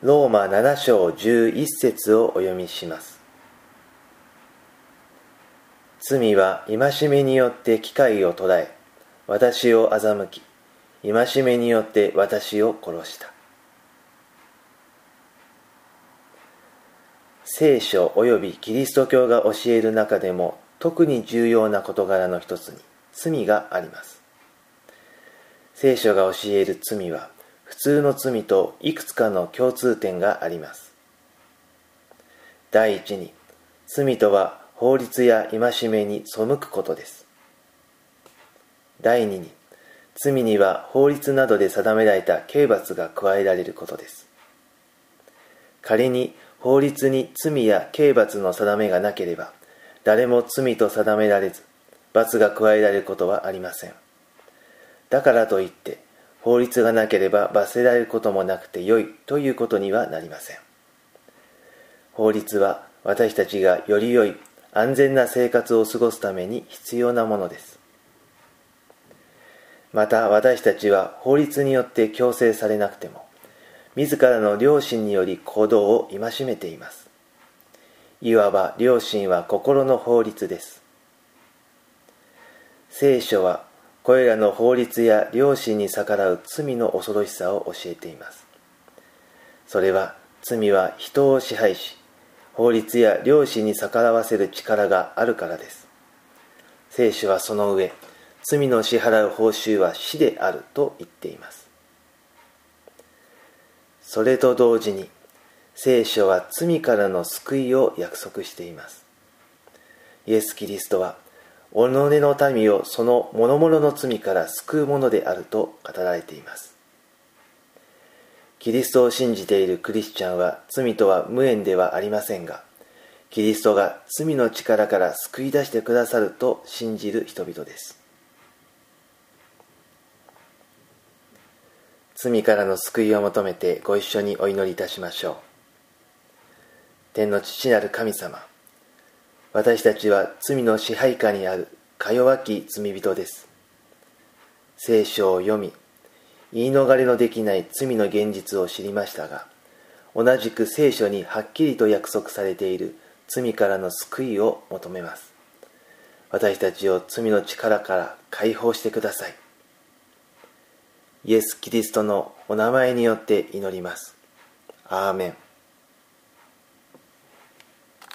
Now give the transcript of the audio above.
ローマ7章11節をお読みします。罪は戒めによって機会を捉え私を欺き戒めによって私を殺した。聖書及びキリスト教が教える中でも特に重要な事柄の一つに罪があります。聖書が教える罪は普通の罪といくつかの共通点があります。第一に罪とは法律や戒めに背くことです。第二に罪には法律などで定められた刑罰が加えられることです。仮に法律に罪や刑罰の定めがなければ誰も罪と定められず罰が加えられることはありません。だからといって法律がなければ罰せられることもなくてよいということにはなりません。法律は私たちがより良い安全な生活を過ごすために必要なものです。また私たちは法律によって強制されなくても自らの良心により行動を戒めています。いわば良心は心の法律です。聖書はこれらの法律や良心に逆らう罪の恐ろしさを教えています。それは罪は人を支配し法律や良心に逆らわせる力があるからです。聖書はその上罪の支払う報酬は死であると言っています。それと同時に聖書は罪からの救いを約束しています。イエス・キリストは己の民をその諸々の罪から救うものであると語られています。キリストを信じているクリスチャンは罪とは無縁ではありませんがキリストが罪の力から救い出してくださると信じる人々です。罪からの救いを求めてご一緒にお祈りいたしましょう。天の父なる神様私たちは罪の支配下にあるか弱き罪人です。聖書を読み言い逃れのできない罪の現実を知りましたが同じく聖書にはっきりと約束されている罪からの救いを求めます。私たちを罪の力から解放してください。イエス・キリストのお名前によって祈ります。アーメン。